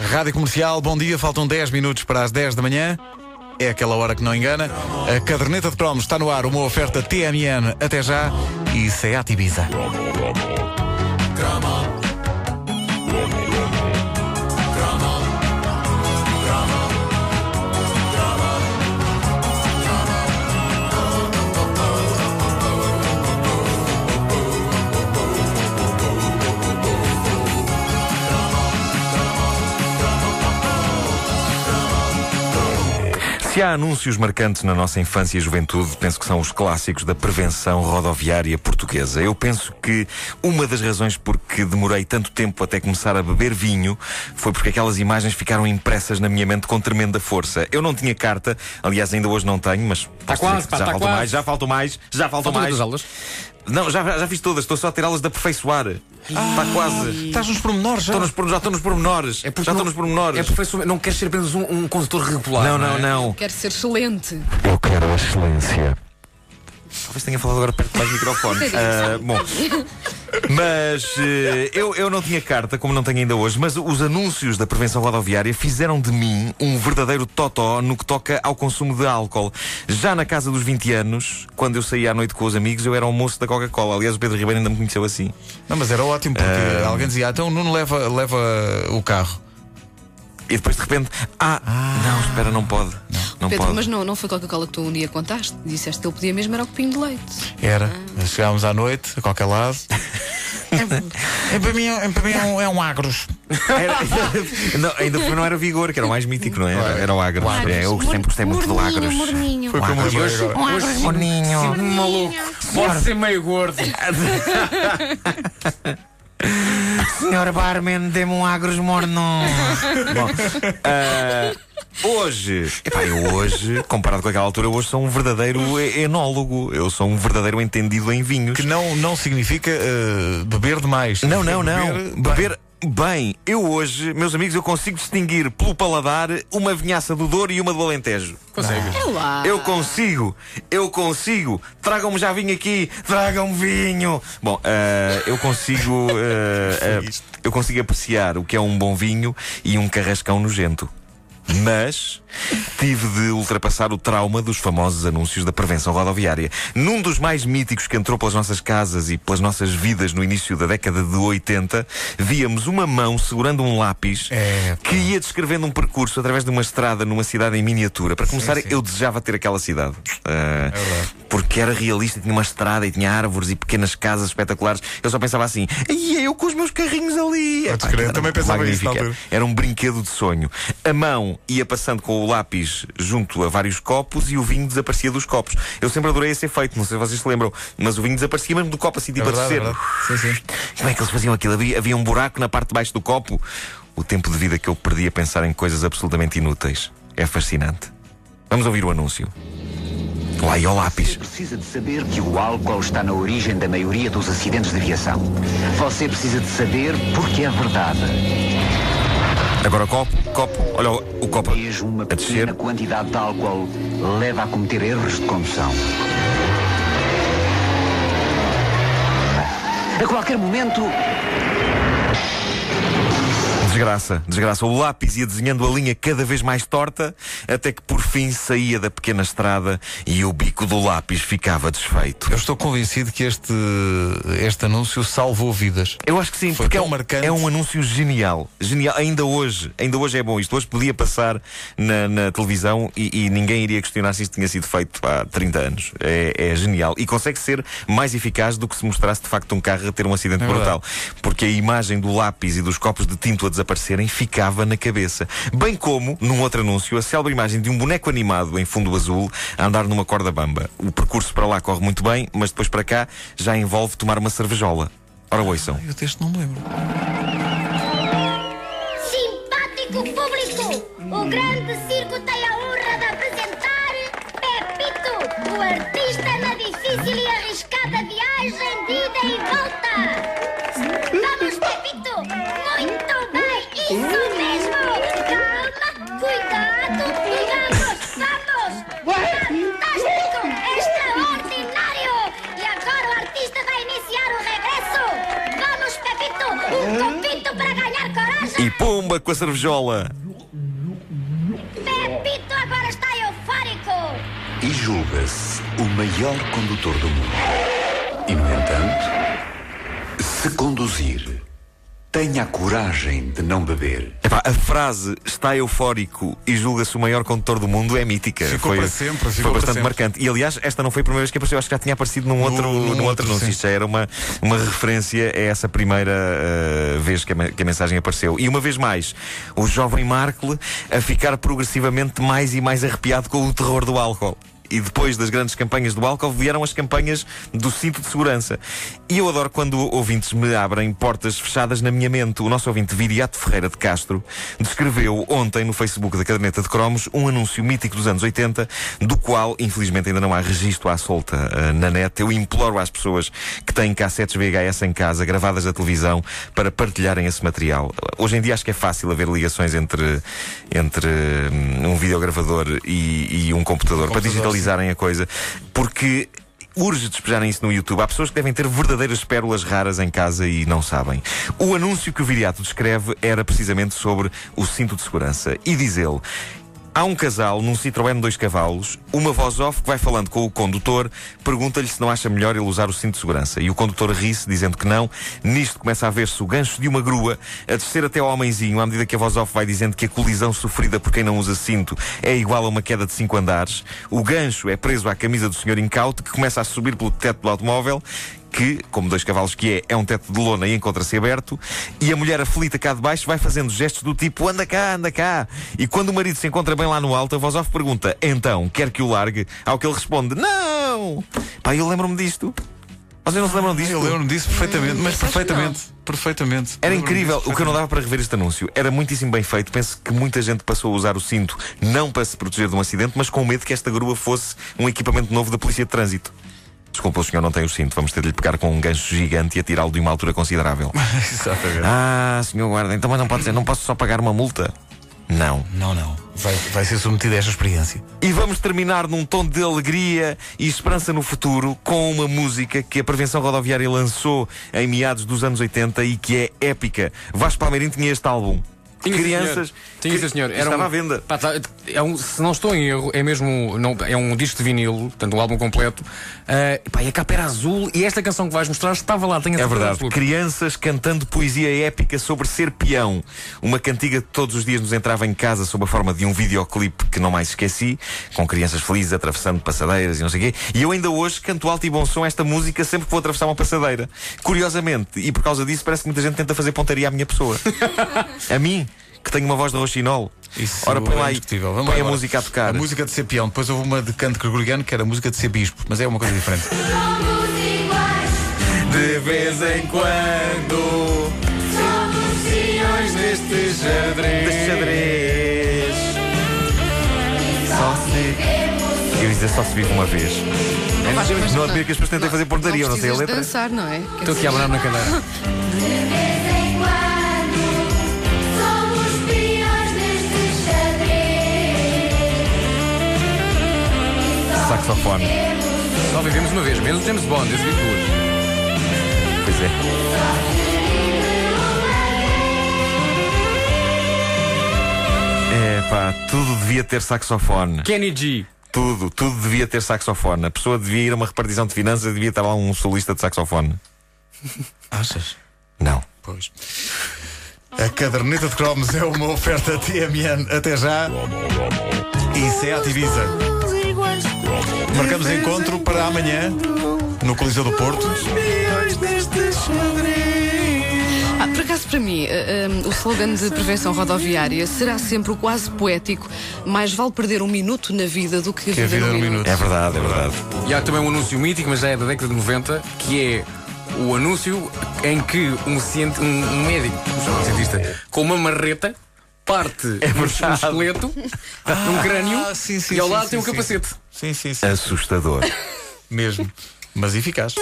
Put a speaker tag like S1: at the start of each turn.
S1: Rádio Comercial, bom dia, faltam 10 minutos para as 10 da manhã. É aquela hora que não engana. A caderneta de cromos está no ar, uma oferta TMN até já e Seat Ibiza.
S2: Se há anúncios marcantes na nossa infância e juventude, penso que são os clássicos da prevenção rodoviária portuguesa. Eu penso que uma das razões por que demorei tanto tempo até começar a beber vinho foi porque aquelas imagens ficaram impressas na minha mente com tremenda força. Eu não tinha carta, aliás, ainda hoje não tenho, mas
S3: Tá quase, pá,
S2: já
S3: tá quase.
S2: mais, já faltam mais, já Faltam mais. Não, já, já fiz todas, estou só a tirá-las de aperfeiçoar. Está quase.
S1: Estás nos pormenores já?
S2: Estou nos, já estou nos pormenores.
S3: É porque
S2: já estou
S3: não-
S2: nos pormenores.
S3: É professor, não queres ser apenas um, um condutor regular.
S2: Não, não,
S3: é?
S2: não.
S4: Quero ser excelente.
S2: Eu quero a excelência. Talvez tenha falado agora perto mais do microfone. Ah, bom. Mas eh, eu, eu não tinha carta, como não tenho ainda hoje, mas os anúncios da prevenção rodoviária fizeram de mim um verdadeiro totó no que toca ao consumo de álcool. Já na casa dos 20 anos, quando eu saía à noite com os amigos, eu era o moço da Coca-Cola. Aliás, o Pedro Ribeiro ainda me conheceu assim.
S1: Não, mas era ótimo porque alguém dizia, "Ah, então o Nuno leva, leva o carro.
S2: E depois de repente, ah, não, espera, não pode. Não,
S4: Pedro,
S2: pode.
S4: mas não, não foi Coca-Cola que tu um dia contaste? Disseste que ele podia mesmo era o copinho de leite.
S1: Era. Chegámos à noite, a qualquer lado. É, para mim, é, para mim é, um, é um agros.
S2: Era- não, ainda foi- não era vigor, que era o mais mítico, não é? Era, era o agro.
S4: Agros.
S2: É, eu sempre gostei muito do agros.
S1: Foi como
S2: Agros.
S1: agora.
S3: Hoje,
S2: Moninho.
S3: sinto-me maluco. Pode ser meio gordo.
S2: Senhor Barman, dê-me um agros morno. Bom, ah, hoje, epá, eu hoje, comparado com aquela altura, eu hoje sou um verdadeiro enólogo. Eu sou um verdadeiro entendido em vinhos.
S1: Que não, não significa eh, beber demais.
S2: Não, não, não.
S1: Beber bem.
S2: Beber bem. Eu hoje, meus amigos, eu consigo distinguir pelo paladar uma vinhaça do Douro e uma do Alentejo.
S3: Consegues?
S4: É lá.
S2: Eu consigo, eu consigo. Tragam-me já vinho aqui, tragam-me vinho. Bom, eh, eu consigo, eh, eh, eu consigo apreciar o que é um bom vinho e um carrascão nojento. Mas tive de ultrapassar o trauma dos famosos anúncios da prevenção rodoviária. Num dos mais míticos que entrou pelas nossas casas e pelas nossas vidas no início da década de 80, víamos uma mão segurando um lápis
S1: É,
S2: que ia descrevendo um percurso através de uma estrada numa cidade em miniatura. Para começar,
S1: sim.
S2: eu desejava ter aquela cidade. Ah,
S1: verdade.
S2: Porque era realista, tinha uma estrada e tinha árvores e pequenas casas espetaculares. Eu só pensava assim, e eu com os meus carrinhos ali. Epá,
S1: crer, também pensava isso
S2: magnífico.
S1: altura.
S2: Era um brinquedo de sonho. A mão ia passando com o lápis junto a vários copos e o vinho desaparecia dos copos. Eu sempre adorei esse efeito, não sei se vocês se lembram, mas o vinho desaparecia mesmo do copo assim,
S1: É
S2: tipo a
S1: verdade, é
S2: descer.
S1: verdade. Sim, sim.
S2: Como é que eles faziam aquilo? Havia, havia um buraco na parte de baixo do copo. O tempo de vida que eu perdi a pensar em coisas absolutamente inúteis. É fascinante. Vamos ouvir o anúncio. Lá e ao lápis.
S5: precisa de saber que o álcool está na origem da maioria dos acidentes de aviação. Você precisa de saber porque é verdade.
S2: Agora copo, copo, olha o, o copo
S5: Mesmo uma
S2: a descer.
S5: quantidade de álcool leva a cometer erros de condução. A qualquer momento,
S2: Desgraça, desgraça. O lápis ia desenhando a linha cada vez mais torta, até que por fim saía da pequena estrada e o bico do lápis ficava desfeito.
S1: Eu estou convencido que este, este anúncio salvou vidas.
S2: Eu acho que sim,
S1: Foi
S2: porque é um,
S1: marcante.
S2: é um anúncio genial. Genial. Ainda hoje, ainda hoje é bom isto. Hoje podia passar na, na televisão e, e ninguém iria questionar se isto tinha sido feito há 30 anos. É, é genial. E consegue ser mais eficaz do que se mostrasse de facto um carro a ter um acidente
S1: É
S2: brutal. Porque a imagem do lápis e dos copos de tinto a desaparecerem ficava na cabeça. Bem como, num outro anúncio, a célebre imagem de um boneco animado em fundo azul a andar numa corda bamba. O percurso para lá corre muito bem, mas depois para cá já envolve tomar uma cervejola. Ora, ouçam.
S1: Eu deste não me lembro.
S6: Simpático público, o grande circo tem E
S2: Pumba com a cervejola.
S6: Pepito agora está eufórico.
S7: e julga-se o maior condutor do mundo. E, no entanto, se conduzir, tenha a coragem de não beber.
S2: Epá, a frase está eufórico e julga-se o maior condutor do mundo é mítica.
S1: Ficou
S2: foi,
S1: para sempre,
S2: Foi
S1: ficou para
S2: bastante
S1: sempre.
S2: marcante. E aliás, esta não foi a primeira vez que apareceu, acho que já tinha aparecido num outro,
S1: num
S2: num outro
S1: outro,
S2: anúncio. já era uma, uma referência a essa primeira uh, vez que a, que a mensagem apareceu. E uma vez mais, o jovem Markle a ficar progressivamente mais e mais arrepiado com o terror do álcool. E depois das grandes campanhas do álcool vieram as campanhas do cinto de segurança. E eu adoro quando ouvintes me abrem portas fechadas na minha mente. O nosso ouvinte Viriato Ferreira de Castro descreveu ontem no Facebook da Caderneta de Cromos um anúncio mítico dos anos 80, do qual infelizmente ainda não há registro à solta ah, na net. Eu imploro às pessoas que têm cassetes VHS em casa gravadas da televisão para partilharem esse material. Hoje em dia acho que é fácil haver ligações entre, entre hum, um videogravador e, e um computador, para
S1: Computador,
S2: digitalizarem a coisa, porque urge despejarem isso no YouTube. Há pessoas que devem ter verdadeiras pérolas raras em casa e não sabem. O anúncio que o Viriato descreve era precisamente sobre o cinto de segurança. E diz ele. Há um casal num Citroën dois cavalos, uma voz off que vai falando com o condutor, pergunta-lhe se não acha melhor ele usar o cinto de segurança. E o condutor ri-se, dizendo que não. Nisto começa a ver-se o gancho de uma grua a descer até ao homenzinho, à medida que a voz off vai dizendo que a colisão sofrida por quem não usa cinto é igual a uma queda de cinco andares. O gancho é preso à camisa do senhor incauto, que começa a subir pelo teto do automóvel que, como dois cavalos que é, é um teto de lona e encontra-se aberto, e a mulher aflita cá de baixo vai fazendo gestos do tipo anda cá, anda cá. E quando o marido se encontra bem lá no alto, a voz off pergunta então, quer que o largue? Ao que ele responde não! Pá, eu lembro-me disto. Vocês não se lembram disto?
S1: Eu lembro-me disso perfeitamente, mas
S4: acho que
S1: perfeitamente. Perfeitamente.
S2: Era incrível, o que eu não dava para rever este anúncio. Era muitíssimo bem feito. Penso que muita gente passou a usar o cinto não para se proteger de um acidente, mas com medo que esta grua fosse um equipamento novo da Polícia de Trânsito. Desculpa, o senhor não tem o cinto. Vamos ter de lhe pegar com um gancho gigante e atirá-lo de uma altura considerável.
S1: Exatamente.
S2: ah, senhor guarda, então mas não pode ser, não posso só pagar uma multa? Não.
S1: Não, não. Vai, vai ser submetido a esta experiência.
S2: E vamos terminar num tom de alegria e esperança no futuro com uma música que a Prevenção Rodoviária lançou em meados dos anos 80 e que é épica. Vasco Palmeirinho tinha este álbum.
S3: Tinha,
S2: Crianças.
S3: senhor. Tinha, sim, senhor.
S2: Estava
S3: um-
S2: à venda.
S3: Pá, tá- é um- se não estou em erro, é mesmo. Não, é um disco de vinil, portanto, um álbum completo. Ah, pá, e a capa era azul e esta canção que vais mostrar estava lá. Tenho a
S2: É verdade. Crianças cantando poesia épica sobre ser peão. Uma cantiga que todos os dias nos entrava em casa sob a forma de um videoclipe que não mais esqueci, com crianças felizes atravessando passadeiras e não sei o quê. E eu ainda hoje canto alto e bom som esta música sempre que vou atravessar uma passadeira. Curiosamente, e por causa disso, parece que muita gente tenta fazer pontaria à minha pessoa. a mim, que tenho uma voz de roxinol.
S1: Isso
S2: Ora, põe lá
S1: é
S2: aí.
S1: indiscutível. Vamos
S2: Põe
S1: lá
S2: a
S1: agora.
S2: música a tocar.
S1: A música de ser peão. Depois houve uma de canto gregoriano que era a música de ser bispo. Mas é uma coisa diferente.
S6: Somos iguais,
S2: De vez em quando.
S6: somos peões
S3: Neste xadrez.
S2: de xadrez. Só se. Eu ia dizer só se vive uma vez.
S4: Mas
S2: Não admiro que as pessoas tentem
S4: não-
S2: fazer pontaria, eu não sei a letra.
S4: dançar, não é?
S3: Estou aqui a abanar na cadeira.
S2: Saxofone.
S3: Só vivemos uma vez, menos James Bond, esse vivo duas.
S2: Pois é. É pá, tudo devia ter saxofone.
S3: Kenny G.
S2: Tudo, tudo devia ter saxofone. A pessoa devia ir a uma repartição de finanças e devia estar lá um solista de saxofone.
S1: Achas?
S2: Não.
S1: Pois. A caderneta de cromos é uma oferta TMN. Até já. E Seat Ibiza. Marcamos encontro para amanhã no Coliseu do Porto.
S4: Ah, por acaso, para mim, ah, ah, o slogan de prevenção rodoviária será sempre o quase poético: mais vale perder um minuto na vida do que a
S1: Que
S4: vida num
S1: num
S4: minuto.
S1: minuto.
S2: É verdade, é verdade.
S3: E há também um anúncio mítico, mas já é da década de 90, que é o anúncio em que um, um, um médico, um cientista, com uma marreta, parte um, um esqueleto, um crânio,
S1: Ah, sim, sim,
S3: e ao lado
S1: sim,
S3: tem um capacete.
S1: Sim, sim, sim.
S2: Assustador.
S1: Mesmo. Mas eficaz.